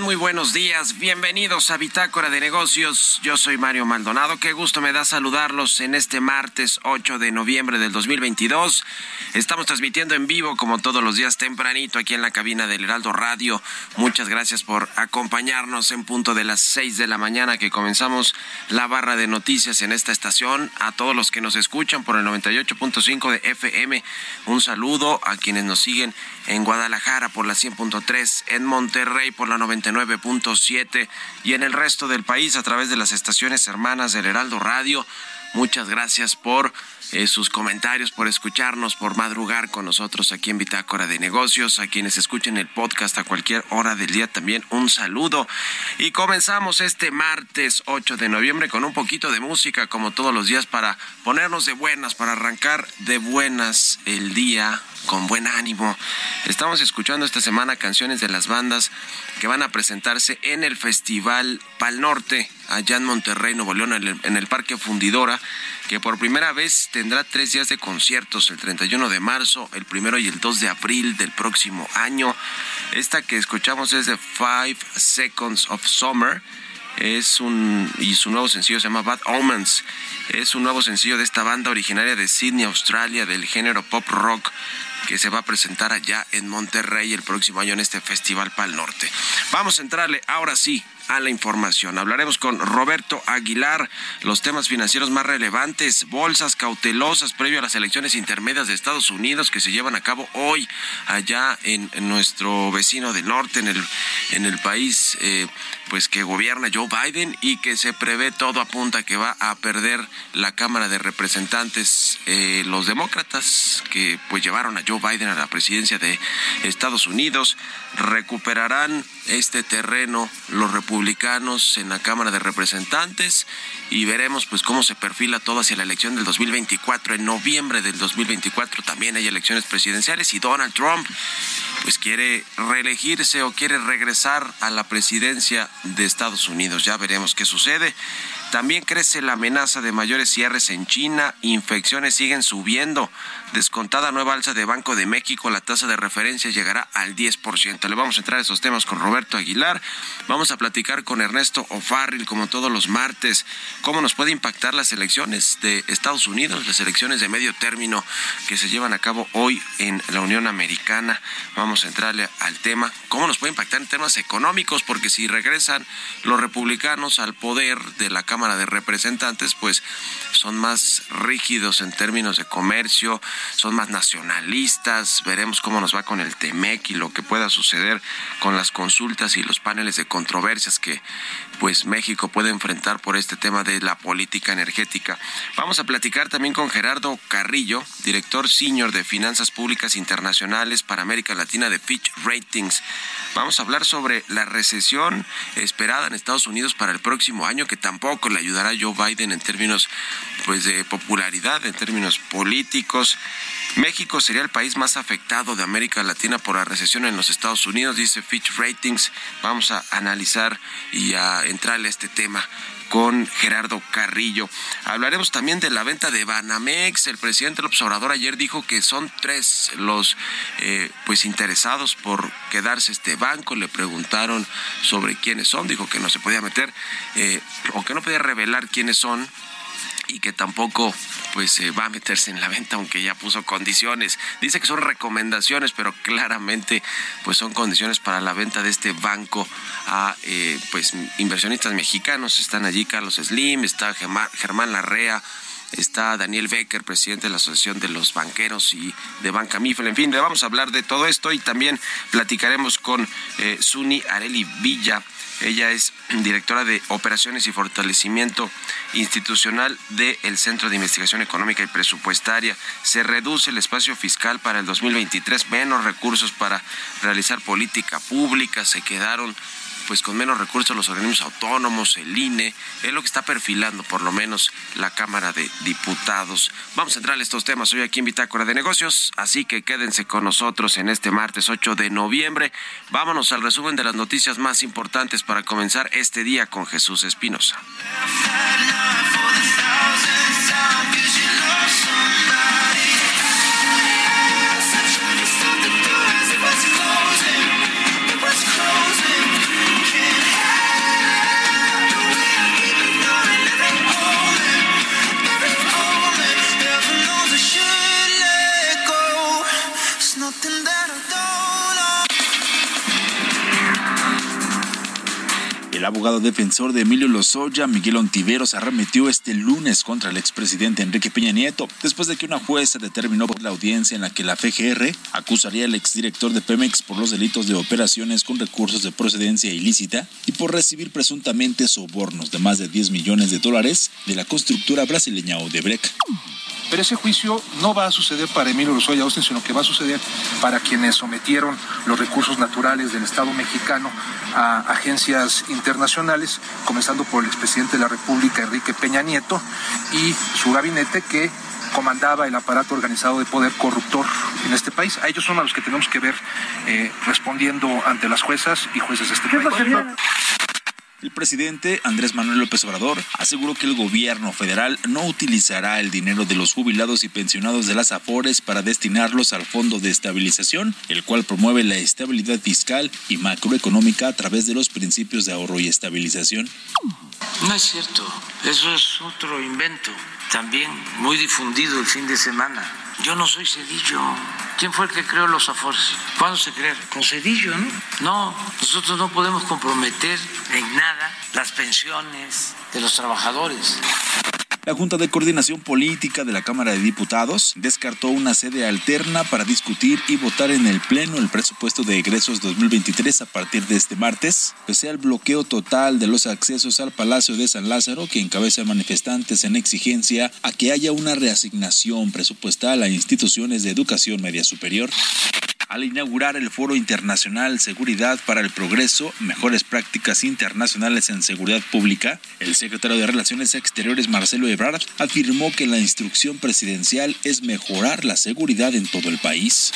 Muy buenos días. Bienvenidos a Bitácora de Negocios. Yo soy Mario Maldonado. Qué gusto me da saludarlos en este martes 8 de noviembre del 2022. Estamos transmitiendo en vivo como todos los días tempranito aquí en la cabina del Heraldo Radio. Muchas gracias por acompañarnos en punto de las 6 de la mañana que comenzamos la barra de noticias en esta estación. A todos los que nos escuchan por el 98.5 de FM, un saludo a quienes nos siguen en Guadalajara por la 100.3, en Monterrey por la 99.7 y en el resto del país a través de las estaciones hermanas del Heraldo Radio. Muchas gracias por eh, sus comentarios, por escucharnos, por madrugar con nosotros aquí en Bitácora de Negocios. A quienes escuchen el podcast a cualquier hora del día también un saludo. Y comenzamos este martes 8 de noviembre con un poquito de música como todos los días para ponernos de buenas, para arrancar de buenas el día con buen ánimo. Estamos escuchando esta semana canciones de las bandas que van a presentarse en el Festival Pal Norte, allá en Monterrey, Nuevo León, en el, Parque Fundidora, que por primera vez tendrá tres días de conciertos, el 31 de marzo, el primero y el 2 de abril del próximo año. Esta que escuchamos es de Five Seconds of Summer es un y su nuevo sencillo se llama Bad Omens. Es un nuevo sencillo de esta banda originaria de Sydney, Australia, del género pop rock que se va a presentar allá en Monterrey el próximo año en este Festival Pal Norte. Vamos a entrarle ahora sí a la información. Hablaremos con Roberto Aguilar los temas financieros más relevantes, bolsas cautelosas previo a las elecciones intermedias de Estados Unidos que se llevan a cabo hoy allá en, nuestro vecino del norte, en el, en el país eh, pues que gobierna Joe Biden y que se prevé todo apunta que va a perder la Cámara de Representantes eh, los demócratas que pues llevaron a Joe Joe Biden a la presidencia de Estados Unidos. Recuperarán este terreno los republicanos en la Cámara de Representantes y veremos pues cómo se perfila todo hacia la elección del 2024. En noviembre del 2024 también hay elecciones presidenciales y Donald Trump pues quiere reelegirse o quiere regresar a la presidencia de Estados Unidos. Ya veremos qué sucede. También crece la amenaza de mayores cierres en China, infecciones siguen subiendo. Descontada nueva alza de Banco de México, la tasa de referencia llegará al 10%. Le vamos a entrar a esos temas con Roberto Aguilar. Vamos a platicar con Ernesto O'Farrill, como todos los martes, cómo nos puede impactar las elecciones de Estados Unidos, las elecciones de medio término que se llevan a cabo hoy en la Unión Americana. Vamos a entrarle al tema, cómo nos puede impactar en temas económicos, porque si regresan los republicanos al poder de la Cámara de Representantes, pues son más rígidos en términos de comercio, son más nacionalistas, veremos cómo nos va con el TEMEC y lo que pueda suceder con las consultas y los paneles de controversias que pues México puede enfrentar por este tema de la política energética. Vamos a platicar también con Gerardo Carrillo, director senior de Finanzas Públicas Internacionales para América Latina de Fitch Ratings. Vamos a hablar sobre la recesión esperada en Estados Unidos para el próximo año, que tampoco le ayudará a Joe Biden en términos pues de popularidad, en términos políticos. México sería el país más afectado de América Latina por la recesión en los Estados Unidos, dice Fitch Ratings. Vamos a analizar y a entrarle a este tema con Gerardo Carrillo. Hablaremos también de la venta de Banamex. El presidente López Obrador ayer dijo que son tres los eh, pues interesados por quedarse este banco. Le preguntaron sobre quiénes son. Dijo que no se podía meter eh, o que no podía revelar quiénes son y que tampoco pues va a meterse en la venta aunque ya puso condiciones. Dice que son recomendaciones, pero claramente pues son condiciones para la venta de este banco a eh, pues inversionistas mexicanos. Están allí Carlos Slim, está Germán Larrea, está Daniel Becker, presidente de la Asociación de los Banqueros y de Banca Mifel. En fin, le vamos a hablar de todo esto y también platicaremos con eh, Suni Areli Villa. Ella es directora de Operaciones y Fortalecimiento Institucional del Centro de Investigación Económica y Presupuestaria. Se reduce el espacio fiscal para el 2023, menos recursos para realizar política pública, se quedaron pues con menos recursos los organismos autónomos, el INE, es lo que está perfilando por lo menos la Cámara de Diputados. Vamos a entrar a estos temas hoy aquí en Bitácora de Negocios, así que quédense con nosotros en este martes 8 de noviembre. Vámonos al resumen de las noticias más importantes para comenzar este día con Jesús Espinosa. Abogado defensor de Emilio Lozoya, Miguel Ontiveros, arremetió este lunes contra el expresidente Enrique Peña Nieto, después de que una jueza determinó por la audiencia en la que la FGR acusaría al exdirector de Pemex por los delitos de operaciones con recursos de procedencia ilícita y por recibir presuntamente sobornos de más de 10 millones de dólares de la constructora brasileña Odebrecht. Pero ese juicio no va a suceder para Emilio Lozoya Austin, sino que va a suceder para quienes sometieron los recursos naturales del Estado mexicano a agencias internacionales, comenzando por el expresidente de la República, Enrique Peña Nieto, y su gabinete que comandaba el aparato organizado de poder corruptor en este país. A ellos son a los que tenemos que ver eh, respondiendo ante las juezas y jueces de este país. El presidente Andrés Manuel López Obrador aseguró que el gobierno federal no utilizará el dinero de los jubilados y pensionados de las AFORES para destinarlos al Fondo de Estabilización, el cual promueve la estabilidad fiscal y macroeconómica a través de los principios de ahorro y estabilización. No es cierto, eso es otro invento, también muy difundido el fin de semana. Yo no soy Cedillo. ¿Quién fue el que creó los Afores? ¿Cuándo se crearon? Con Cedillo, ¿no? No, nosotros no podemos comprometer en nada las pensiones de los trabajadores. La Junta de Coordinación Política de la Cámara de Diputados descartó una sede alterna para discutir y votar en el Pleno el presupuesto de egresos 2023 a partir de este martes, pese al bloqueo total de los accesos al Palacio de San Lázaro que encabeza manifestantes en exigencia a que haya una reasignación presupuestal a instituciones de educación media superior al inaugurar el Foro Internacional Seguridad para el Progreso, Mejores Prácticas Internacionales en Seguridad Pública, el secretario de Relaciones Exteriores Marcelo Ebrard afirmó que la instrucción presidencial es mejorar la seguridad en todo el país.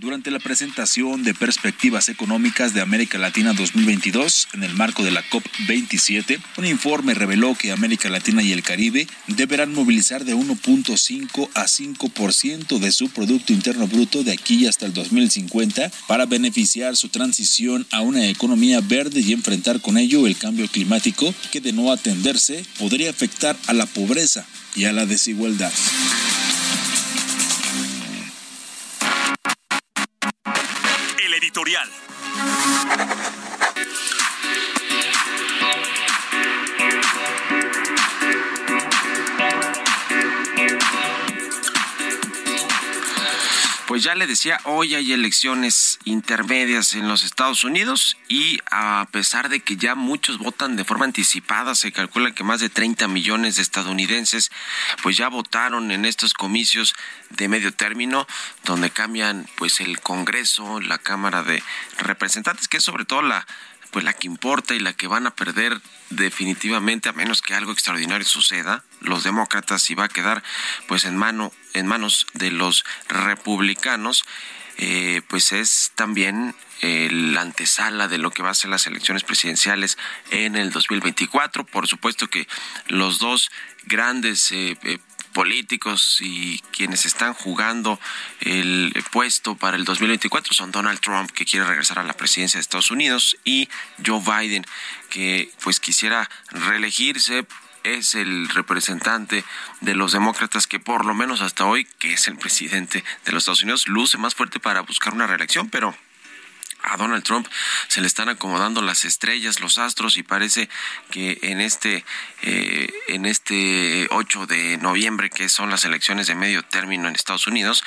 Durante la presentación de Perspectivas Económicas de América Latina 2022 en el marco de la COP27, un informe reveló que América Latina y el Caribe deberán movilizar de 1.5 a 5% de su Producto Interno Bruto de aquí hasta el 2050 para beneficiar su transición a una economía verde y enfrentar con ello el cambio climático que de no atenderse podría afectar a la pobreza y a la desigualdad. Editorial. Pues ya le decía, hoy hay elecciones intermedias en los Estados Unidos y a pesar de que ya muchos votan de forma anticipada, se calcula que más de 30 millones de estadounidenses pues ya votaron en estos comicios de medio término donde cambian pues el Congreso, la Cámara de Representantes, que es sobre todo la pues la que importa y la que van a perder definitivamente a menos que algo extraordinario suceda los demócratas y va a quedar pues en mano en manos de los republicanos eh, pues es también la antesala de lo que va a ser las elecciones presidenciales en el 2024 por supuesto que los dos grandes eh, eh, políticos y quienes están jugando el puesto para el 2024 son Donald Trump, que quiere regresar a la presidencia de Estados Unidos, y Joe Biden, que pues quisiera reelegirse. Es el representante de los demócratas que por lo menos hasta hoy, que es el presidente de los Estados Unidos, luce más fuerte para buscar una reelección, pero a Donald Trump se le están acomodando las estrellas, los astros y parece que en este eh, en este 8 de noviembre que son las elecciones de medio término en Estados Unidos,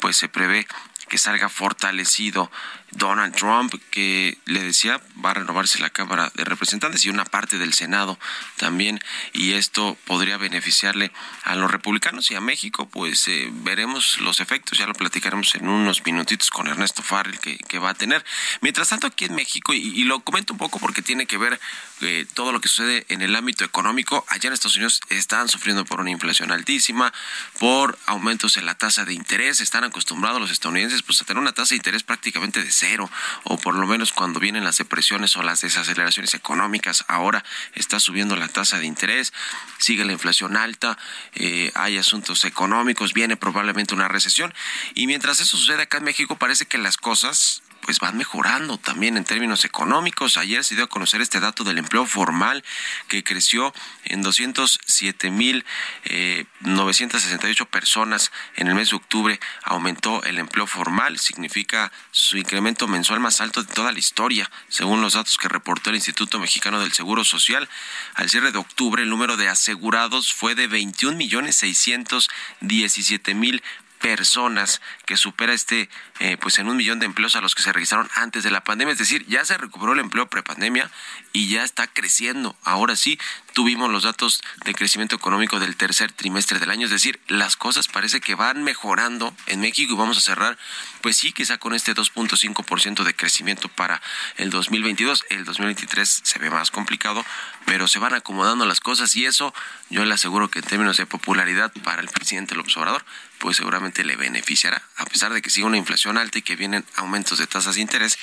pues se prevé que salga fortalecido Donald Trump, que le decía va a renovarse la Cámara de Representantes y una parte del Senado también, y esto podría beneficiarle a los republicanos y a México, pues eh, veremos los efectos, ya lo platicaremos en unos minutitos con Ernesto Farrell que, que va a tener. Mientras tanto, aquí en México, y, lo comento un poco porque tiene que ver eh, todo lo que sucede en el ámbito económico, allá en Estados Unidos están sufriendo por una inflación altísima, por aumentos en la tasa de interés, están acostumbrados los estadounidenses pues a tener una tasa de interés prácticamente de cero, o por lo menos cuando vienen las depresiones o las desaceleraciones económicas, ahora está subiendo la tasa de interés, sigue la inflación alta, eh, hay asuntos económicos, viene probablemente una recesión, y mientras eso sucede acá en México parece que las cosas pues van mejorando también en términos económicos. Ayer se dio a conocer este dato del empleo formal que creció en 207 mil eh, 968 personas en el mes de octubre. Aumentó el empleo formal, significa su incremento mensual más alto de toda la historia, según los datos que reportó el Instituto Mexicano del Seguro Social. Al cierre de octubre, el número de asegurados fue de 21 millones 617 mil personas que supera este eh, pues en un millón de empleos a los que se registraron antes de la pandemia. Es decir ya se recuperó el empleo prepandemia y ya está creciendo. Ahora sí tuvimos los datos de crecimiento económico del tercer trimestre del año. Es decir las cosas parece que van mejorando en México y vamos a cerrar pues sí quizá con este 2.5% de crecimiento para el 2022 el 2023 se ve más complicado pero se van acomodando las cosas y eso yo le aseguro que en términos de popularidad para el presidente López Obrador pues seguramente le beneficiará, a pesar de que sigue una inflación alta y que vienen aumentos de tasas de interés,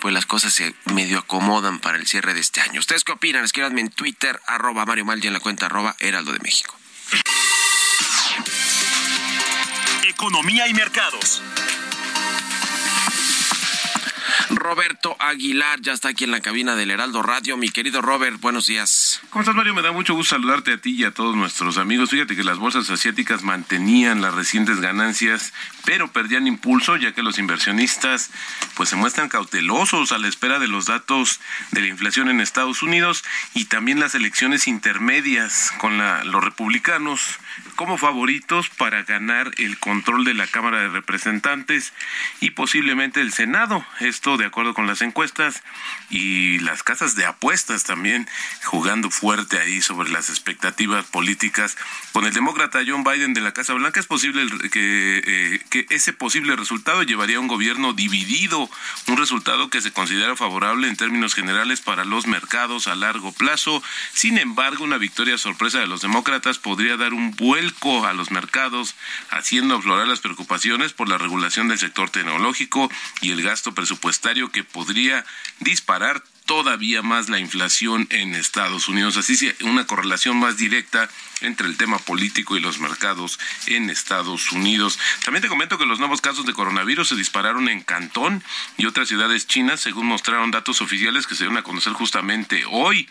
pues las cosas se medio acomodan para el cierre de este año. ¿Ustedes qué opinan? Escríbanme en Twitter, arroba Mario Mal y en la cuenta arroba Heraldo de México. Economía y mercados. Roberto Aguilar ya está aquí en la cabina del Heraldo Radio. Mi querido Robert, buenos días. ¿Cómo estás, Mario? Me da mucho gusto saludarte a ti y a todos nuestros amigos. Fíjate que las bolsas asiáticas mantenían las recientes ganancias, pero perdían impulso ya que los inversionistas pues se muestran cautelosos a la espera de los datos de la inflación en Estados Unidos y también las elecciones intermedias con la, los republicanos como favoritos para ganar el control de la Cámara de Representantes y posiblemente el Senado. Esto de acuerdo con las encuestas y las casas de apuestas también jugando fuerte ahí sobre las expectativas políticas. Con el demócrata John Biden de la Casa Blanca es posible que, eh, que ese posible resultado llevaría a un gobierno dividido, un resultado que se considera favorable en términos generales para los mercados a largo plazo. Sin embargo, una victoria sorpresa de los demócratas podría dar un vuelco a los mercados, haciendo aflorar las preocupaciones por la regulación del sector tecnológico y el gasto presupuestario que podría disparar todavía más la inflación en Estados Unidos. Así sí, una correlación más directa entre el tema político y los mercados en Estados Unidos. También te comento que los nuevos casos de coronavirus se dispararon en Cantón y otras ciudades chinas, según mostraron datos oficiales que se dieron a conocer justamente hoy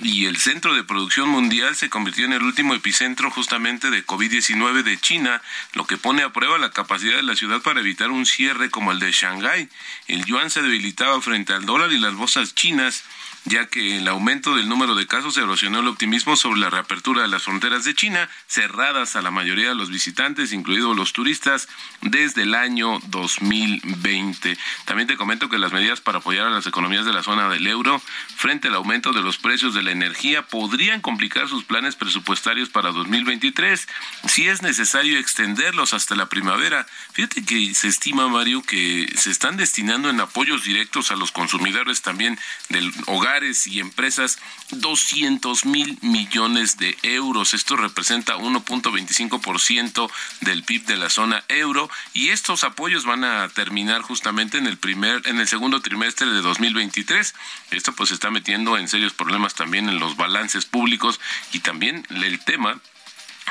y el centro de producción mundial se convirtió en el último epicentro justamente de COVID-19 de China, lo que pone a prueba la capacidad de la ciudad para evitar un cierre como el de Shanghái. El yuan se debilitaba frente al dólar y las bolsas chinas ya que el aumento del número de casos erosionó el optimismo sobre la reapertura de las fronteras de China, cerradas a la mayoría de los visitantes, incluidos los turistas, desde el año 2020. También te comento que las medidas para apoyar a las economías de la zona del euro frente al aumento de los precios de la energía podrían complicar sus planes presupuestarios para 2023 si es necesario extenderlos hasta la primavera. Fíjate que se estima, Mario, que se están destinando en apoyos directos a los consumidores también del hogar y empresas 200 mil millones de euros. Esto representa 1.25% del PIB de la zona euro y estos apoyos van a terminar justamente en el primer, en el segundo trimestre de 2023. Esto pues está metiendo en serios problemas también en los balances públicos y también el tema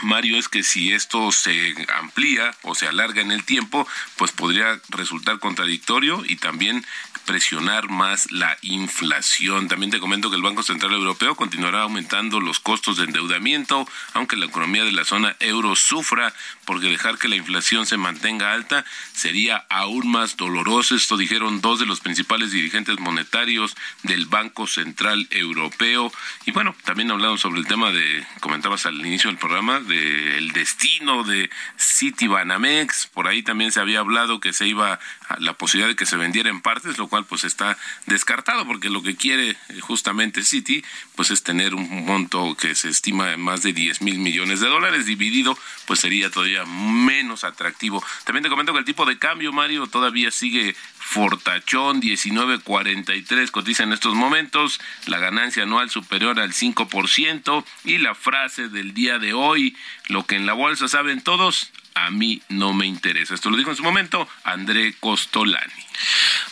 Mario, es que si esto se amplía o se alarga en el tiempo, pues podría resultar contradictorio y también presionar más la inflación. También te comento que el Banco Central Europeo continuará aumentando los costos de endeudamiento, aunque la economía de la zona euro sufra, porque dejar que la inflación se mantenga alta sería aún más doloroso. Esto dijeron dos de los principales dirigentes monetarios del Banco Central Europeo. Y bueno, también hablamos sobre el tema de, comentabas al inicio del programa, del destino de Citibanamex. Por ahí también se había hablado que se iba a la posibilidad de que se vendiera en partes, lo cual pues está descartado porque lo que quiere eh, justamente Citi pues es tener un monto que se estima en más de 10 mil millones de dólares dividido pues sería todavía menos atractivo. También te comento que el tipo de cambio, Mario, todavía sigue fortachón, 19.43 cotiza en estos momentos, la ganancia anual superior al 5% y la frase del día de hoy, lo que en la bolsa saben todos, a mí no me interesa. Esto lo dijo en su momento André Costolani.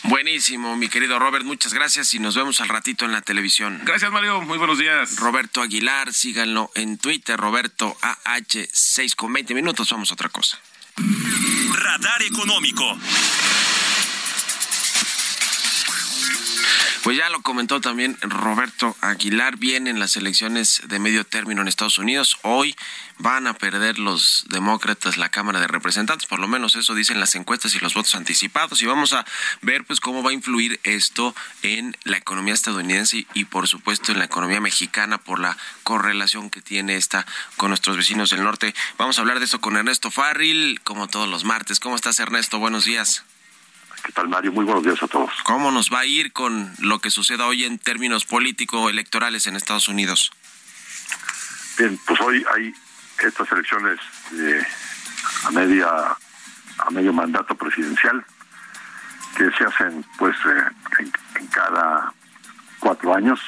Buenísimo, mi querido Robert, muchas gracias y nos vemos al ratito en la televisión. Gracias, Mario, muy buenos días. Roberto Aguilar, síganlo en Twitter, Roberto AH, 6 con 20 minutos, vamos a otra cosa. Radar económico. Pues ya lo comentó también Roberto Aguilar, vienen las elecciones de medio término en Estados Unidos. Hoy van a perder los demócratas la Cámara de Representantes, por lo menos eso dicen las encuestas y los votos anticipados. Y vamos a ver pues cómo va a influir esto en la economía estadounidense y por supuesto en la economía mexicana por la correlación que tiene esta con nuestros vecinos del norte. Vamos a hablar de eso con Ernesto Farril, como todos los martes. ¿Cómo estás Ernesto? Buenos días. ¿Qué tal, Mario? Muy buenos días a todos. ¿Cómo nos va a ir con lo que suceda hoy en términos político-electorales en Estados Unidos? Bien, pues hoy hay estas elecciones eh, a media a medio mandato presidencial que se hacen pues eh, en, en cada cuatro años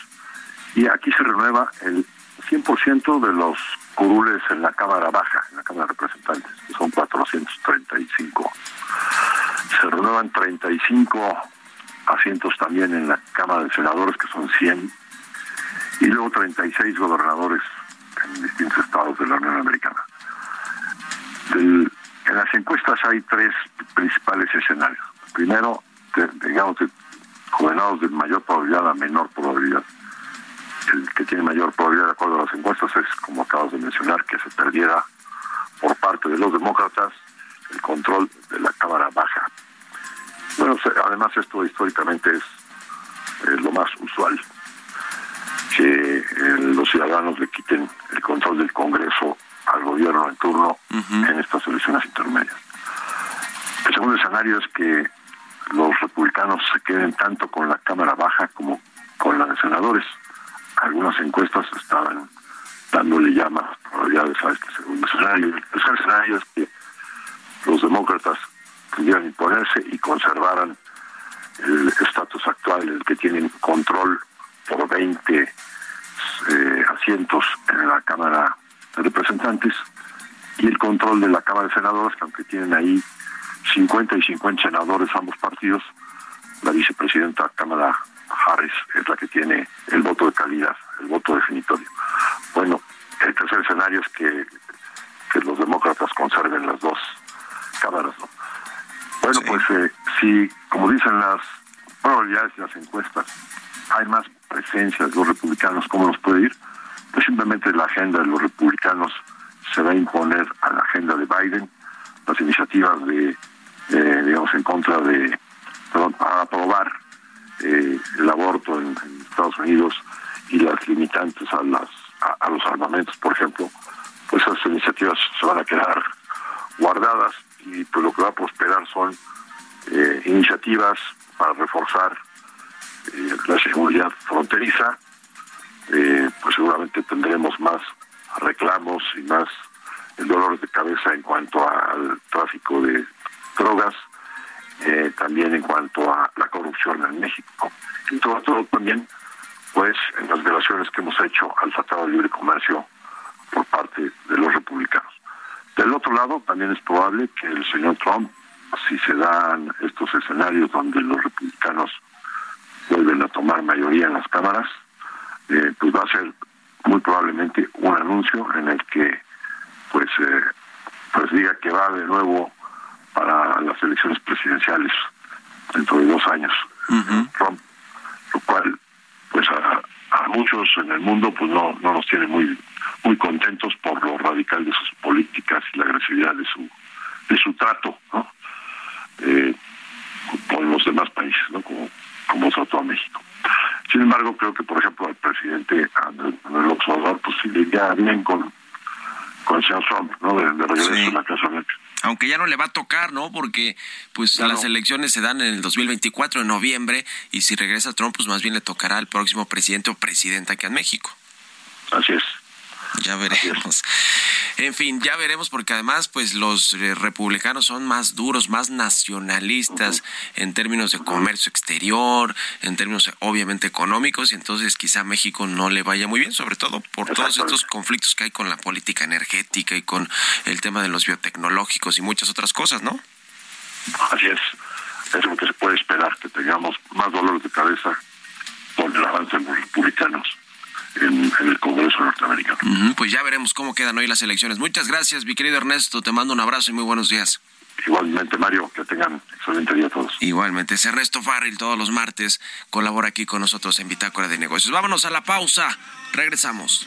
y aquí se renueva el 100% de los curules en la Cámara Baja, en la Cámara de Representantes, que son 435. Se renuevan 35 asientos también en la Cámara de Senadores, que son 100, y luego 36 gobernadores en distintos estados de la Unión Americana. En las encuestas hay tres principales escenarios. Primero, digamos, de gobernados de mayor probabilidad a menor probabilidad. el que tiene mayor probabilidad de acuerdo a las encuestas es, como acabas de mencionar, que se perdiera por parte de los demócratas el control de la Cámara Baja. Bueno, además esto históricamente es lo más usual, que eh, los ciudadanos le quiten el control del Congreso al gobierno en turno en estas elecciones intermedias. El segundo escenario es que los republicanos se queden tanto con la Cámara Baja como con la de senadores. Algunas encuestas estaban dándole ya más probabilidades a este segundo escenario. El tercer escenario es que los demócratas pudieran imponerse y conservaran el estatus actual en el que tienen control por 20 eh, asientos en la Cámara de Representantes y el control de la Cámara de Senadores, que aunque tienen ahí 50 y 50 senadores ambos partidos, la vicepresidenta Cámara Harris es la que tiene el voto de calidad, el voto definitorio. Bueno, el tercer escenario es que, que los demócratas conserven las dos cámaras. ¿no? Bueno, pues eh, si, como dicen las probabilidades y las encuestas, hay más presencia de los republicanos, ¿cómo nos puede ir? Pues simplemente la agenda de los republicanos se va a imponer a la agenda de Biden, las iniciativas de, eh, digamos, en contra de, perdón, para aprobar eh, el aborto en, en Estados Unidos y las limitantes a las a, a los armamentos, por ejemplo, pues esas iniciativas se van a quedar guardadas y pues lo que va a prosperar son eh, iniciativas para reforzar eh, la seguridad fronteriza, eh, pues seguramente tendremos más reclamos y más dolores de cabeza en cuanto al tráfico de drogas, también en cuanto a la corrupción en México. Y todo, todo también, pues, en las violaciones que hemos hecho al Tratado de Libre Comercio por parte de los republicanos. Del otro lado, también es probable que el señor Trump, si se dan estos escenarios donde los republicanos vuelven a tomar mayoría en las cámaras, eh, pues va a ser muy probablemente un anuncio en el que pues eh, pues diga que va de nuevo para las elecciones presidenciales dentro de dos años. Trump, lo cual pues a, a muchos en el mundo pues no no nos tiene muy muy contentos por lo radical de sus políticas y la agresividad de su de su trato ¿no? Eh, con los demás países no como como trató a México sin embargo creo que por ejemplo al presidente Andrés Manuel Obrador pues sí le iría bien con con señor Trump no de, de regreso Sí. a la Casa Blanca Aunque ya no le va a tocar, ¿no? Porque pues Ya las no. elecciones se dan en el 2024, en noviembre, y si regresa Trump, pues más bien le tocará al próximo presidente o presidenta aquí en México. así es Ya veremos. En fin, ya veremos porque además pues los eh, republicanos son más duros, más nacionalistas en términos de comercio exterior, en términos obviamente económicos y entonces quizá a México no le vaya muy bien, sobre todo por todos estos conflictos que hay con la política energética y con el tema de los biotecnológicos y muchas otras cosas, ¿no? Así es, es lo que se puede esperar, que tengamos más dolores de cabeza por el avance de los republicanos en, en el Congreso norteamericano. Pues ya veremos cómo quedan hoy las elecciones. Muchas gracias, mi querido Ernesto. Te mando un abrazo y muy buenos días. Igualmente, Mario, que tengan excelente día a todos. Igualmente, es Ernesto Farrell todos los martes colabora aquí con nosotros en Bitácora de Negocios. Vámonos a la pausa. Regresamos.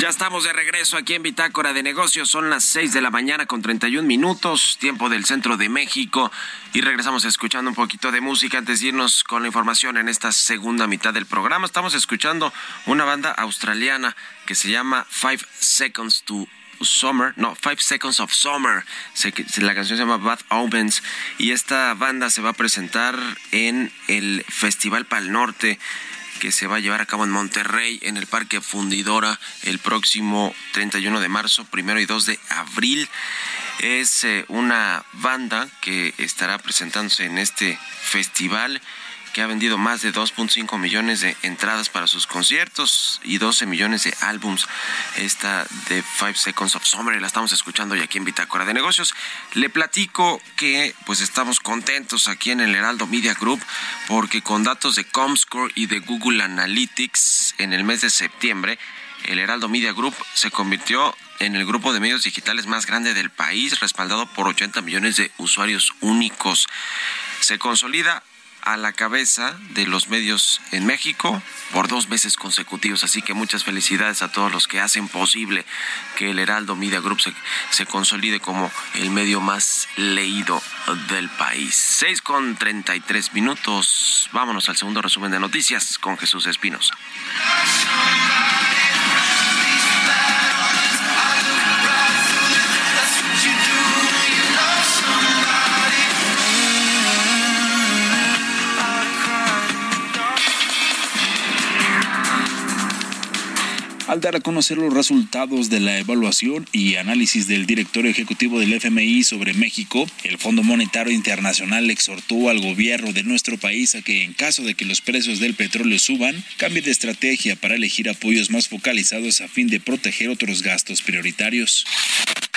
Ya estamos de regreso aquí en Bitácora de Negocios. Son las 6 de la mañana con 31 minutos, tiempo del centro de México. Y regresamos escuchando un poquito de música antes de irnos con la información en esta segunda mitad del programa. Estamos escuchando una banda australiana que se llama Five Seconds to Summer, no, Five Seconds of Summer. La canción se llama Bad Omens y esta banda se va a presentar en el Festival Pal Norte que se va a llevar a cabo en Monterrey, en el Parque Fundidora, el próximo 31 de marzo, primero y 2 de abril. Es eh, una banda que estará presentándose en este festival que ha vendido más de 2.5 millones de entradas para sus conciertos y 12 millones de álbums. Esta de Five Seconds of Summer la estamos escuchando hoy aquí en Bitácora de Negocios. Le platico que pues estamos contentos aquí en el Heraldo Media Group porque con datos de Comscore y de Google Analytics en el mes de septiembre el Heraldo Media Group se convirtió en el grupo de medios digitales más grande del país, respaldado por 80 millones de usuarios únicos. Se consolida a la cabeza de los medios en México por dos meses consecutivos. Así que muchas felicidades a todos los que hacen posible que el Heraldo Media Group se, se consolide como el medio más leído del país. 6 con 33 minutos. Vámonos al segundo resumen de noticias con Jesús Espinosa. Al dar a conocer los resultados de la evaluación y análisis del director ejecutivo del FMI sobre México, el Fondo Monetario Internacional exhortó al gobierno de nuestro país a que en caso de que los precios del petróleo suban, cambie de estrategia para elegir apoyos más focalizados a fin de proteger otros gastos prioritarios.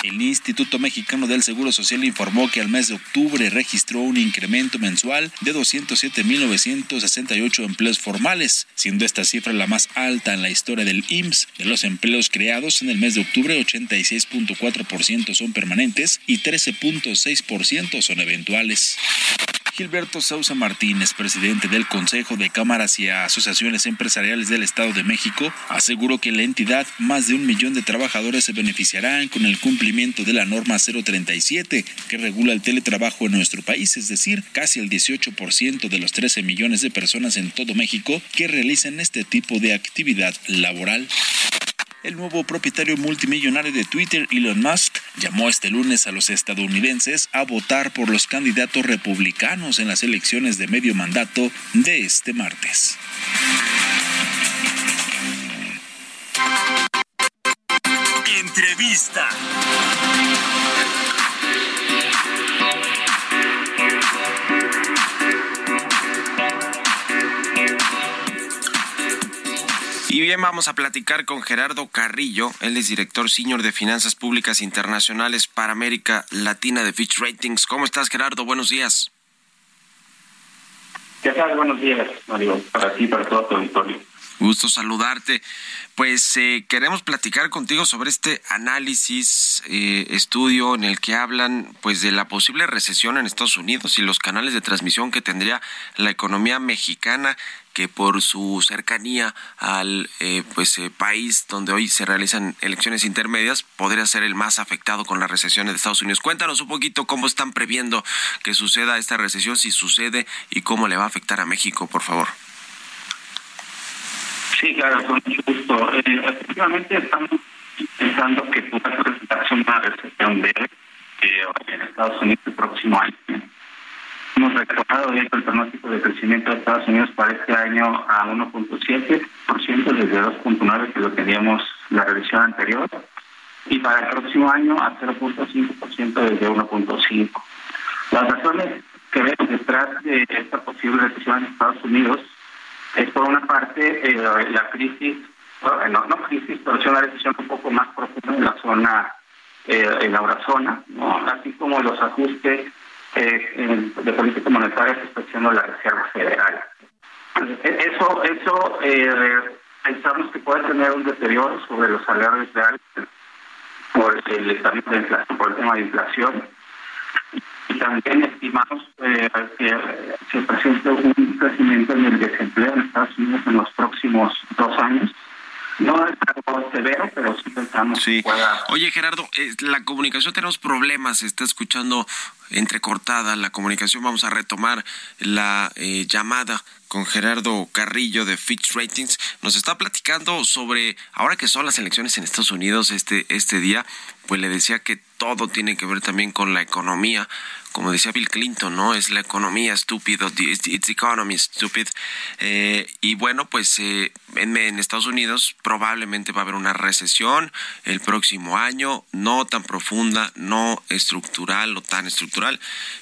El Instituto Mexicano del Seguro Social informó que al mes de octubre registró un incremento mensual de 207.968 empleos formales, siendo esta cifra la más alta en la historia del IMSS. De los empleos creados en el mes de octubre, 86.4% son permanentes y 13.6% son eventuales. Gilberto Sousa Martínez, presidente del Consejo de Cámaras y Asociaciones Empresariales del Estado de México, aseguró que la entidad más de un millón de trabajadores se beneficiarán con el cumplimiento de la norma 037 que regula el teletrabajo en nuestro país, es decir, casi el 18% de los 13 millones de personas en todo México que realizan este tipo de actividad laboral. El nuevo propietario multimillonario de Twitter, Elon Musk, llamó este lunes a los estadounidenses a votar por los candidatos republicanos en las elecciones de medio mandato de este martes. Entrevista. Y bien, vamos a platicar con Gerardo Carrillo. Él es director senior de Finanzas Públicas Internacionales para América Latina de Fitch Ratings. ¿Cómo estás, Gerardo? Buenos días. ¿Qué tal? Buenos días, Mario. Para ti, para todo tu auditorio. Gusto saludarte. Pues eh, queremos platicar contigo sobre este análisis, eh, estudio en el que hablan pues de la posible recesión en Estados Unidos y los canales de transmisión que tendría la economía mexicana que por su cercanía al eh, pues eh, país donde hoy se realizan elecciones intermedias podría ser el más afectado con la recesión de Estados Unidos. Cuéntanos un poquito cómo están previendo que suceda esta recesión, si sucede y cómo le va a afectar a México, por favor. Sí, claro, con mucho gusto. Eh, efectivamente, estamos pensando que pueda presentarse una recesión breve eh, en Estados Unidos el próximo año. Hemos hecho el pronóstico de crecimiento de Estados Unidos para este año a 1.7% desde 2.9% que lo teníamos la revisión anterior. y para el próximo año a 0.5% desde 1.5%. Las razones que vemos detrás de esta posible recesión en Estados Unidos es por una parte eh, la crisis, no, no crisis, pero sí una recesión un poco más profunda en la zona, eh, en la eurozona, ¿no? así como los ajustes eh, de política monetaria que está la Reserva Federal. Eso, eso eh, pensamos que puede tener un deterioro sobre los salarios reales por el, por el tema de inflación. Y también estimamos eh, que se presente un crecimiento en el desempleo en Estados Unidos en los próximos dos años. No es algo severo, pero sí pensamos Sí. que pueda Oye, Gerardo, eh, la comunicación tenemos problemas, se está escuchando entrecortada la comunicación. Vamos a retomar la eh, llamada con Gerardo Carrillo de Fitch Ratings. Nos está platicando sobre, ahora que son las elecciones en Estados Unidos este, este día, pues le decía que todo tiene que ver también con la economía. Como decía Bill Clinton, ¿no? Es la economía estúpido, it's, economy stupid. Eh, y bueno, pues eh, en, en Estados Unidos probablemente va a haber una recesión el próximo año, no tan profunda, no estructural o tan estructural,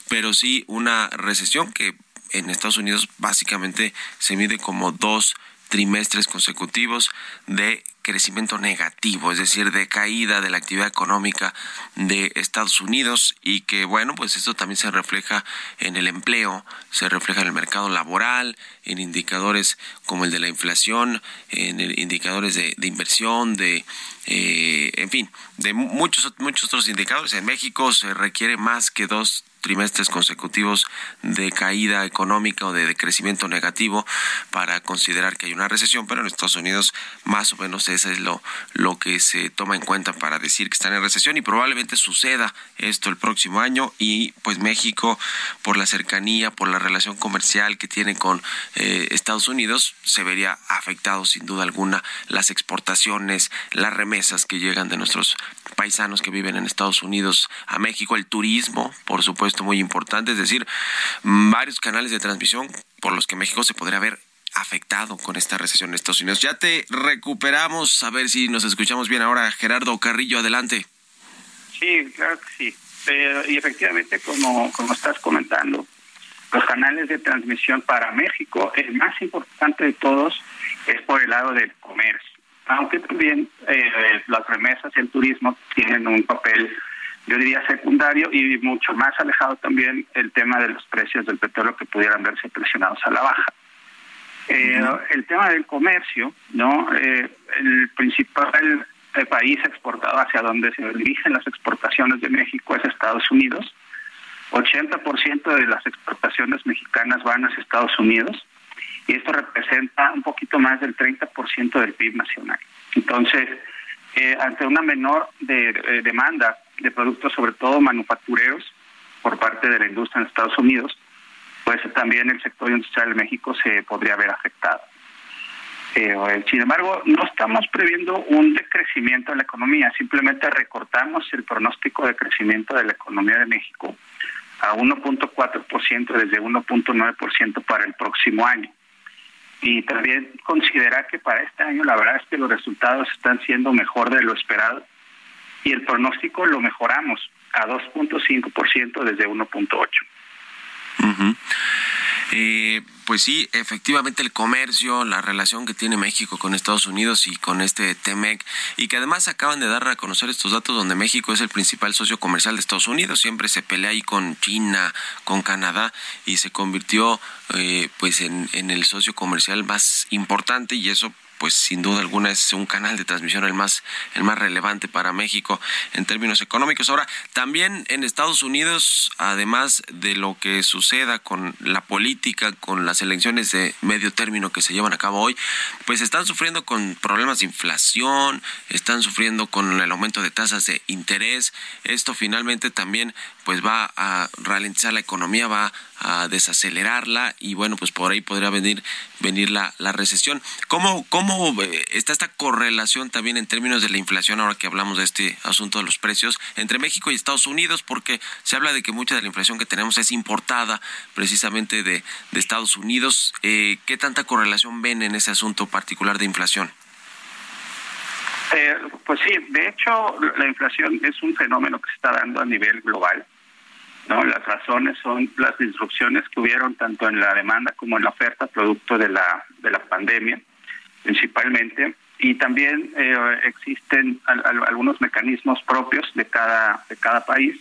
pero sí una recesión que en Estados Unidos básicamente se mide como dos trimestres consecutivos de crecimiento negativo, es decir, de caída de la actividad económica de Estados Unidos y que bueno, pues esto también se refleja en el empleo, se refleja en el mercado laboral, en indicadores como el de la inflación, en indicadores de, inversión, de eh, en fin, de mu- muchos muchos otros indicadores. En México se requiere más que dos trimestres consecutivos de caída económica o de, de crecimiento negativo para considerar que hay una recesión, pero en Estados Unidos más o menos eso es lo, lo que se toma en cuenta para decir que están en recesión y probablemente suceda esto el próximo año. Y pues México por la cercanía, por la relación comercial que tiene con eh, Estados Unidos se vería afectado sin duda alguna las exportaciones, las remesas que llegan de nuestros paisanos que viven en Estados Unidos a México, el turismo, por supuesto, muy importante, es decir, varios canales de transmisión por los que México se podría ver afectado con esta recesión en Estados Unidos. Ya te recuperamos, a ver si nos escuchamos bien ahora. Gerardo Carrillo, adelante. Sí, claro que sí. Eh, y efectivamente, como, como estás comentando, los canales de transmisión para México, el más importante de todos es por el lado del comercio. Aunque también eh, las remesas y el turismo tienen un papel, yo diría, secundario y mucho más alejado también el tema de los precios del petróleo que pudieran verse presionados a la baja. Eh, El tema del comercio, ¿no? Eh, el principal eh, país exportado hacia donde se dirigen las exportaciones de México es Estados Unidos. 80% de las exportaciones mexicanas van hacia Estados Unidos y esto representa un poquito más del 30% del PIB nacional. Entonces, eh, ante una menor de, eh, demanda de productos, sobre todo manufactureros, por parte de la industria en Estados Unidos, pues también el sector industrial de México se podría ver afectado. Eh, sin embargo, no estamos previendo un decrecimiento en la economía, simplemente recortamos el pronóstico de crecimiento de la economía de México a 1.4% desde 1.9% para el próximo año. Y también considerar que para este año la verdad es que los resultados están siendo mejor de lo esperado y el pronóstico lo mejoramos a 2.5% desde 1.8%. Ujú. Eh, pues sí, efectivamente el comercio, la relación que tiene México con Estados Unidos y con este TEMEC, y que además acaban de dar a conocer estos datos donde México es el principal socio comercial de Estados Unidos, siempre se pelea ahí con China, con Canadá, y se convirtió eh, pues en, en el socio comercial más importante y eso pues sin duda alguna es un canal de transmisión el más el más relevante para México en términos económicos. Ahora, también en Estados Unidos, además de lo que suceda con la política, con las elecciones de medio término que se llevan a cabo hoy, pues están sufriendo con problemas de inflación, están sufriendo con el aumento de tasas de interés. Esto finalmente también pues va a ralentizar la economía, va a desacelerarla y bueno, pues por ahí podría venir venir la, la recesión. ¿Cómo, ¿Cómo eh, está esta correlación también en términos de la inflación ahora que hablamos de este asunto de los precios entre México y Estados Unidos? Porque se habla de que mucha de la inflación que tenemos es importada precisamente de, de Estados Unidos. Eh, ¿Qué tanta correlación ven en ese asunto particular de inflación? Eh, pues sí, de hecho la inflación es un fenómeno que se está dando a nivel global. ¿no? Las razones son las disrupciones que hubieron tanto en la demanda como en la oferta producto de la, de la pandemia, principalmente. Y también eh, existen al- al- algunos mecanismos propios de cada, de cada país.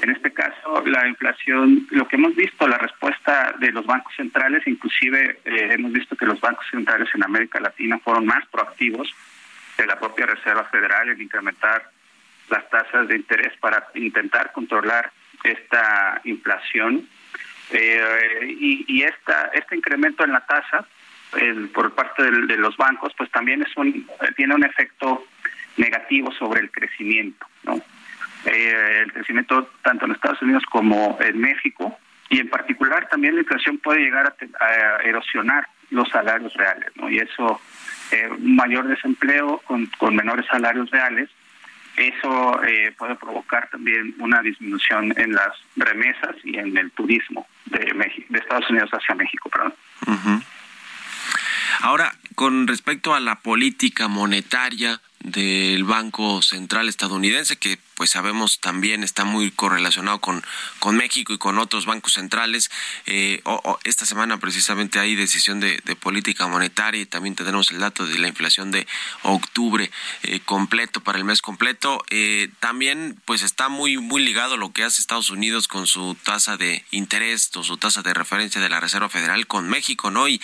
En este caso, la inflación, lo que hemos visto, la respuesta de los bancos centrales, inclusive eh, hemos visto que los bancos centrales en América Latina fueron más proactivos de la propia Reserva Federal en incrementar las tasas de interés para intentar controlar esta inflación. Eh, y y esta, este incremento en la tasa el- por parte del- de, los bancos, pues también es un, tiene un efecto negativo sobre el crecimiento. ¿no? Eh, el crecimiento tanto en Estados Unidos como en México y en particular también la inflación puede llegar a, a erosionar los salarios reales ¿no? y eso eh, mayor desempleo con, con menores salarios reales eso eh, puede provocar también una disminución en las remesas y en el turismo de México, de Estados Unidos hacia México perdón. Ahora, con respecto a la política monetaria del Banco Central estadounidense, que pues sabemos también está muy correlacionado con, con México y con otros bancos centrales. Eh, esta semana precisamente hay decisión de, política monetaria y también tendremos el dato de la inflación de octubre eh, completo para el mes completo. Eh, también pues está muy muy ligado lo que hace Estados Unidos con su tasa de interés o su tasa de referencia de la Reserva Federal con México, ¿no? Y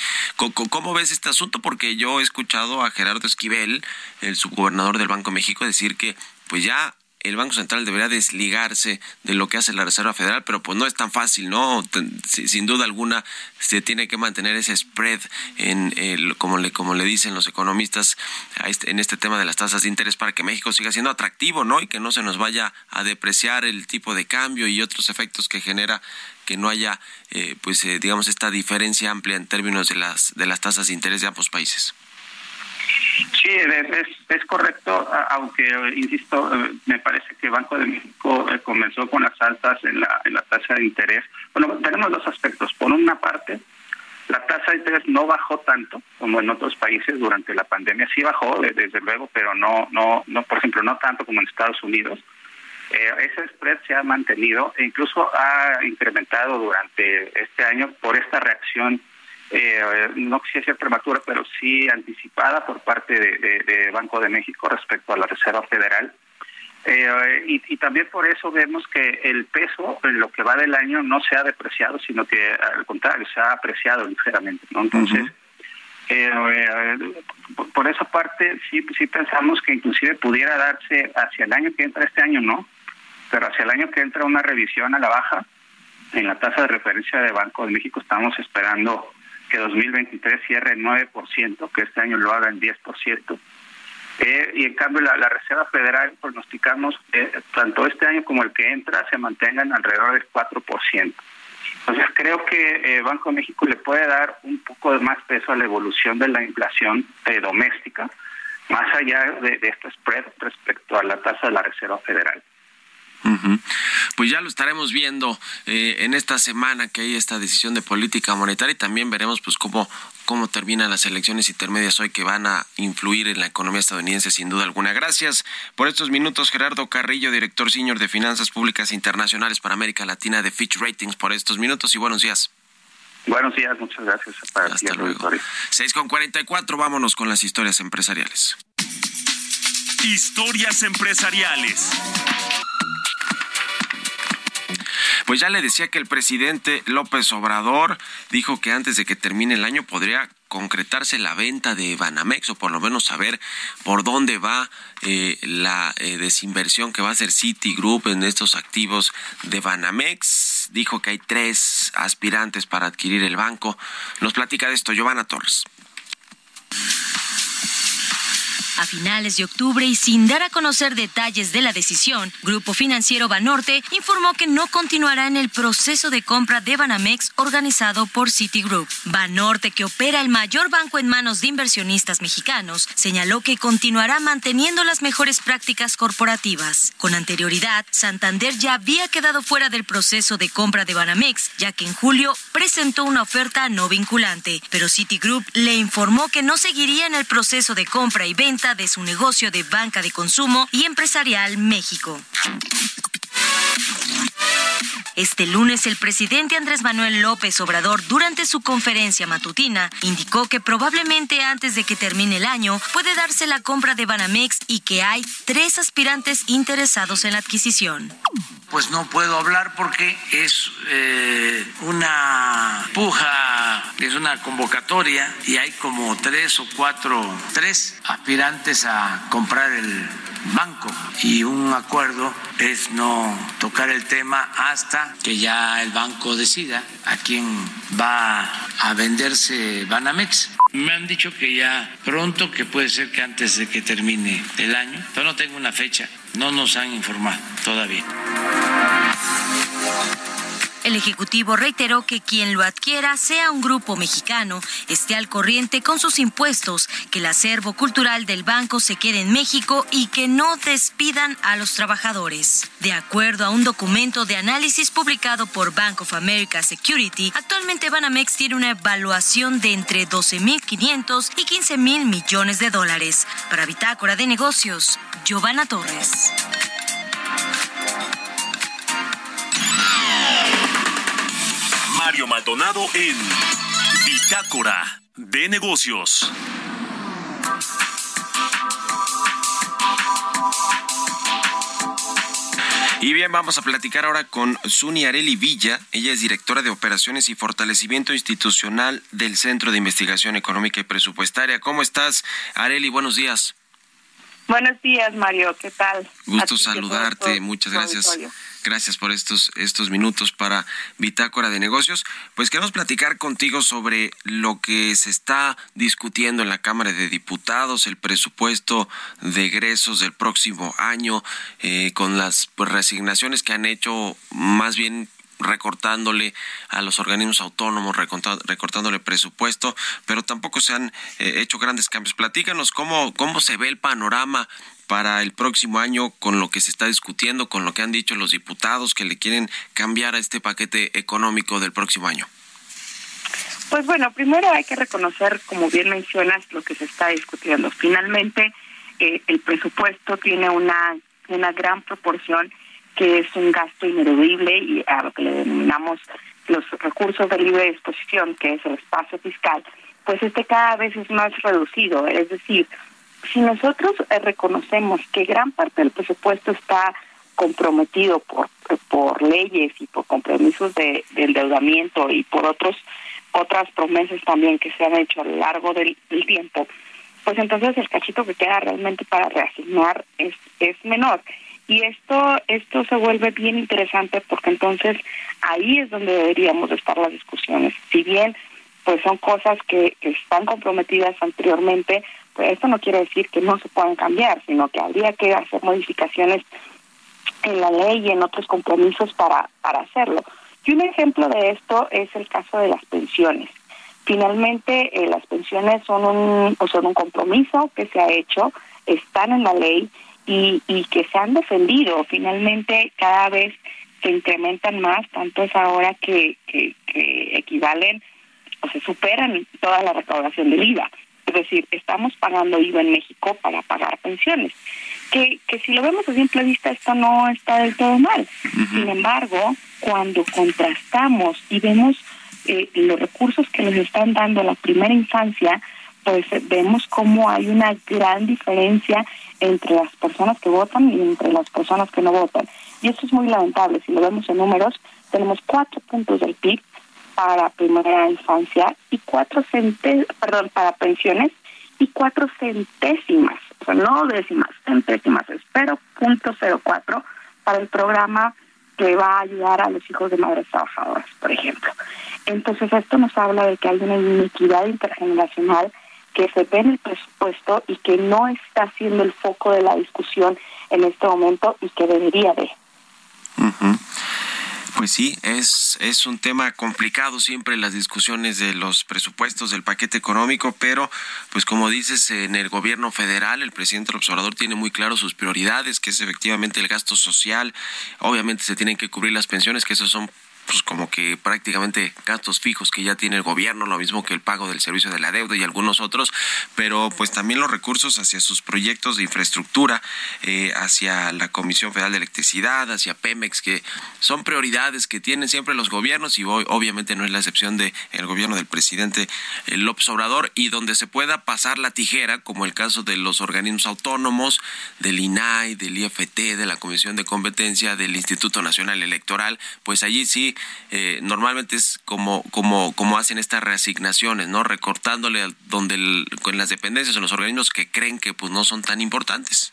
¿cómo ves este asunto? Porque yo he escuchado a Gerardo Esquivel, el subgobernador del Banco México, decir que pues ya el Banco Central debería desligarse de lo que hace la Reserva Federal, pero pues no es tan fácil, ¿no? Sin duda alguna se tiene que mantener ese spread en el, como le como le dicen los economistas este- en este tema de las tasas de interés para que México siga siendo atractivo, ¿no? Y que no se nos vaya a depreciar el tipo de cambio y otros efectos que genera que no haya eh, pues eh, digamos esta diferencia amplia en términos de las de las tasas de interés de ambos países. Sí, es, es- correcto, aunque, insisto, me parece que Banco de México eh, comenzó con las altas en la, en la tasa de interés. Bueno, tenemos dos aspectos. Por una parte, la tasa de interés no bajó tanto como en otros países durante la pandemia. Sí bajó, de- desde luego, pero no, no, no, por ejemplo, no tanto como en Estados Unidos. Eh, ese spread se ha mantenido e incluso ha incrementado durante este año por esta reacción, eh, no quisiera ser prematura, pero sí anticipada por parte de, de- de Banco de México respecto a la Reserva Federal. Eh, y, y también por eso vemos que el peso en lo que va del año no se ha depreciado, sino que al contrario, se ha apreciado ligeramente. ¿no? Entonces, eh, eh, por, por esa parte sí, sí pensamos que inclusive pudiera darse hacia el año que entra, este año no, pero hacia el año que entra una revisión a la baja en la tasa de referencia de Banco de México estamos esperando que 2023 cierre en 9%, que este año lo haga en 10%. Eh, y en cambio la, Reserva Federal pronosticamos eh, tanto este año como el que entra se mantengan alrededor del 4%. Entonces creo que eh, Banco de México le puede dar un poco de más peso a la evolución de la inflación eh, doméstica, más allá de este spread respecto a la tasa de la Reserva Federal. Pues ya lo estaremos viendo eh, en esta semana que hay esta decisión de política monetaria y también veremos pues cómo cómo terminan las elecciones intermedias hoy que van a influir en la economía estadounidense sin duda alguna. Gracias por estos minutos Gerardo Carrillo, director senior de Finanzas Públicas Internacionales para América Latina de Fitch Ratings por estos minutos y buenos días. Buenos días, muchas gracias para ti, Hasta luego. 6 con 44, vámonos con las historias empresariales. Historias empresariales. Pues ya le decía que el presidente López Obrador dijo que antes de que termine el año podría concretarse la venta de Banamex o por lo menos saber por dónde va eh, la eh, desinversión que va a hacer Citigroup en estos activos de Banamex. Dijo que hay tres aspirantes para adquirir el banco. Nos platica de esto Giovanna Torres. A finales de octubre y sin dar a conocer detalles de la decisión, Grupo Financiero Banorte informó que no continuará en el proceso de compra de Banamex organizado por Citigroup. Banorte, que opera el mayor banco en manos de inversionistas mexicanos, señaló que continuará manteniendo las mejores prácticas corporativas. Con anterioridad, Santander ya había quedado fuera del proceso de compra de Banamex, ya que en julio presentó una oferta no vinculante, pero Citigroup le informó que no seguiría en el proceso de compra y venta de su negocio de banca de consumo y empresarial México. Este lunes el presidente Andrés Manuel López Obrador durante su conferencia matutina indicó que probablemente antes de que termine el año puede darse la compra de Banamex y que hay tres aspirantes interesados en la adquisición. Pues no puedo hablar porque es eh, una puja, es una convocatoria y hay como tres o cuatro, tres aspirantes a comprar el banco y un acuerdo es no tocar el tema hasta que ya el banco decida a quién va a venderse Banamex. Me han dicho que ya pronto, que puede ser que antes de que termine el año, pero no tengo una fecha, no nos han informado todavía. El Ejecutivo reiteró que quien lo adquiera sea un grupo mexicano, esté al corriente con sus impuestos, que el acervo cultural del banco se quede en México y que no despidan a los trabajadores. De acuerdo a un documento de análisis publicado por Bank of America Security, actualmente Banamex tiene una evaluación de entre 12.500 y 15.000 millones de dólares. Para Bitácora de Negocios, Giovanna Torres. Maldonado en Bitácora de Negocios. Y bien, vamos a platicar ahora con Suni Areli Villa. Ella es directora de Operaciones y Fortalecimiento Institucional del Centro de Investigación Económica y Presupuestaria. ¿Cómo estás, Areli? Buenos días. Buenos días, Mario. ¿Qué tal? Gusto saludarte. Muchas gracias. auditorio. Gracias por estos, estos minutos para Bitácora de Negocios. Pues queremos platicar contigo sobre lo que se está discutiendo en la Cámara de Diputados, el presupuesto de egresos del próximo año, eh, con las resignaciones que han hecho más bien recortándole a los organismos autónomos, recortándole presupuesto, pero tampoco se han eh, hecho grandes cambios. Platícanos cómo, cómo se ve el panorama para el próximo año con lo que se está discutiendo, con lo que han dicho los diputados que le quieren cambiar a este paquete económico del próximo año. Pues bueno, primero hay que reconocer, como bien mencionas, lo que se está discutiendo. Finalmente, eh, el presupuesto tiene una, una gran proporción que es un gasto ineludible y a lo que le denominamos los recursos de libre disposición, que es el espacio fiscal, pues este cada vez es más reducido. Es decir, si nosotros eh, reconocemos que gran parte del presupuesto está comprometido por, por leyes y por compromisos de, de endeudamiento y por otros otras promesas también que se han hecho a lo largo del, tiempo, pues entonces el cachito que queda realmente para reasignar es, es menor. Y esto, esto se vuelve bien interesante porque entonces ahí es donde deberíamos estar las discusiones. Si bien pues son cosas que están comprometidas anteriormente, esto no quiere decir que no se puedan cambiar, sino que habría que hacer modificaciones en la ley y en otros compromisos para, para hacerlo. Y un ejemplo de esto es el caso de las pensiones. Finalmente, eh, las pensiones son un, o son un compromiso que se ha hecho, están en la ley y, y que se han defendido. Finalmente, cada vez se incrementan más, tanto es ahora que, que, que equivalen o se superan toda la recaudación del IVA. Es decir, estamos pagando IVA en México para pagar pensiones. Que, que si lo vemos a simple vista, esto no está del todo mal. Sin embargo, cuando contrastamos y vemos eh, los recursos que les están dando a la primera infancia, pues eh, vemos cómo hay una gran diferencia entre las personas que votan y entre las personas que no votan. Y eso es muy lamentable. Si lo vemos en números, tenemos cuatro puntos del PIB para primera infancia y cuatro cente perdón, para pensiones y cuatro centésimas, o sea, no décimas, centésimas, cero cuatro para el programa que va a ayudar a los hijos de madres trabajadoras, por ejemplo. Entonces esto nos habla de que hay una inequidad intergeneracional que se ve en el presupuesto y que no está siendo el foco de la discusión en este momento y que debería de. Ujú. Pues sí, es, es un tema complicado siempre las discusiones de los presupuestos del paquete económico, pero pues como dices, en el gobierno federal el presidente López Obrador tiene muy claro sus prioridades, que es efectivamente el gasto social, obviamente se tienen que cubrir las pensiones, que esos son pues como que prácticamente gastos fijos que ya tiene el gobierno, lo mismo que el pago del servicio de la deuda y algunos otros, pero pues también los recursos hacia sus proyectos de infraestructura, eh, hacia la Comisión Federal de Electricidad, hacia Pemex, que son prioridades que tienen siempre los gobiernos y hoy obviamente no es la excepción del el gobierno del presidente eh, López Obrador y donde se pueda pasar la tijera, como el caso de los organismos autónomos, del INAI, del IFT, de la Comisión de Competencia, del Instituto Nacional Electoral, pues allí sí eh, normalmente es como, como, como hacen estas reasignaciones, ¿no? Recortándole donde el- con las dependencias o los organismos que creen que pues no son tan importantes.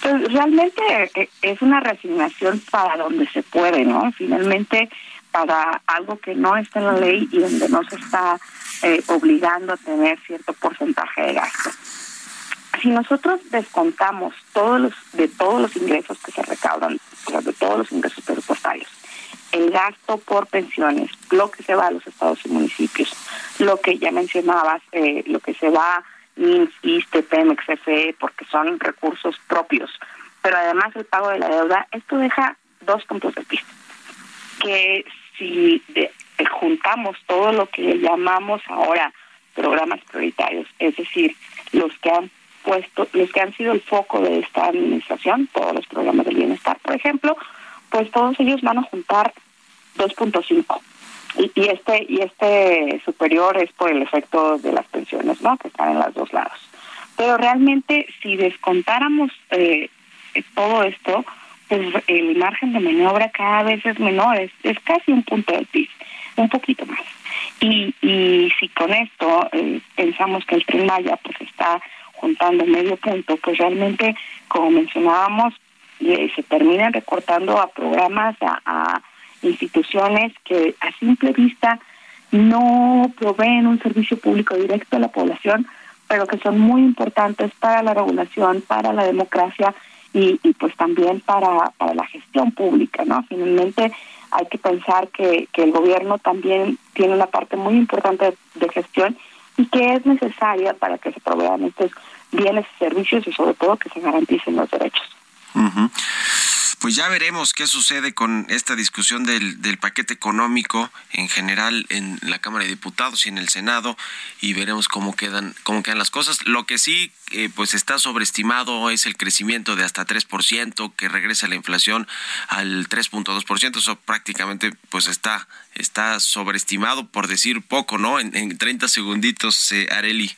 Pues realmente eh, es una resignación para donde se puede, ¿no? Finalmente, para algo que no está en la ley y donde no se está eh, obligando a tener cierto porcentaje de gasto. Si nosotros descontamos todos los de todos los ingresos que se recaudan, de todos los ingresos presupuestarios, el gasto por pensiones, lo que se va a los estados y municipios, lo que ya mencionabas, eh, lo que se va INS, ISTE, Pemex, CFE, porque son recursos propios, pero además el pago de la deuda, esto deja dos puntos de vista. Que si de- eh, juntamos todo lo que llamamos ahora programas prioritarios, es decir, los que han puesto, los que han sido el foco de esta administración, todos los programas del bienestar, por ejemplo, pues todos ellos van a juntar 2.5 y, y este y este superior es por el efecto de las pensiones, ¿no? Que están en los dos lados. Pero realmente si descontáramos eh, todo esto, pues el margen de maniobra cada vez es menor, es, es casi un punto del PIB, un poquito más. Y, y si con esto eh, pensamos que el Tren Maya pues está juntando medio punto, pues realmente, como mencionábamos, eh, se terminan recortando a programas, a, instituciones que a simple vista no proveen un servicio público directo a la población, pero que son muy importantes para la regulación, para la democracia y, y pues también para, para la gestión pública, ¿no? Finalmente hay que pensar que, que el gobierno también tiene una parte muy importante de, de gestión y que es necesaria para que se provean estos bienes y servicios y sobre todo que se garanticen los derechos. Pues ya veremos qué sucede con esta discusión del, del paquete económico en general en la Cámara de Diputados y en el Senado y veremos cómo quedan cómo quedan las cosas. Lo que sí eh, pues está sobreestimado es el crecimiento de hasta 3%, que regresa la inflación al 3.2%, eso prácticamente pues está está sobreestimado por decir poco, ¿no? En, en 30 segunditos, eh, Areli.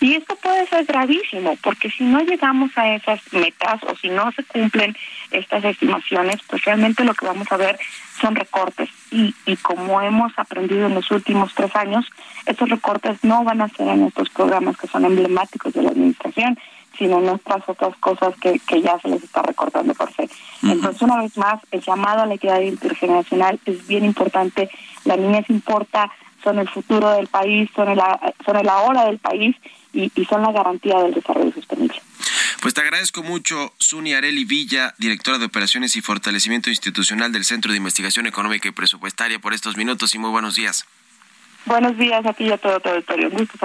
Y esto puede ser gravísimo, porque si no llegamos a esas metas o si no se cumplen estas estimaciones, pues realmente lo que vamos a ver son recortes. Y, y como hemos aprendido en los últimos tres años, estos recortes no van a ser en estos programas que son emblemáticos de la administración, sino en otras otras cosas que, que ya se les está recortando por fe. Entonces, una vez más, el llamado a la equidad intergeneracional es bien importante. La niñez importa, son el futuro del país, son el, son el ahora del país y, y son la garantía del desarrollo sostenible. Pues te agradezco mucho, Suni Areli Villa, directora de Operaciones y Fortalecimiento Institucional del Centro de Investigación Económica y Presupuestaria, por estos minutos y muy buenos días. Buenos días a ti y a todo tu auditorio. Un gusto.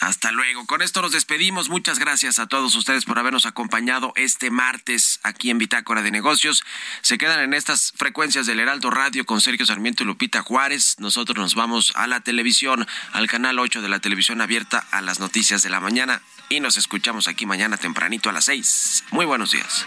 Hasta luego. Con esto nos despedimos. Muchas gracias a todos ustedes por habernos acompañado este martes aquí en Bitácora de Negocios. Se quedan en estas frecuencias del Heraldo Radio con Sergio Sarmiento y Lupita Juárez. Nosotros nos vamos a la televisión, al canal 8 de la televisión abierta a las noticias de la mañana y nos escuchamos aquí mañana tempranito a las 6. Muy buenos días.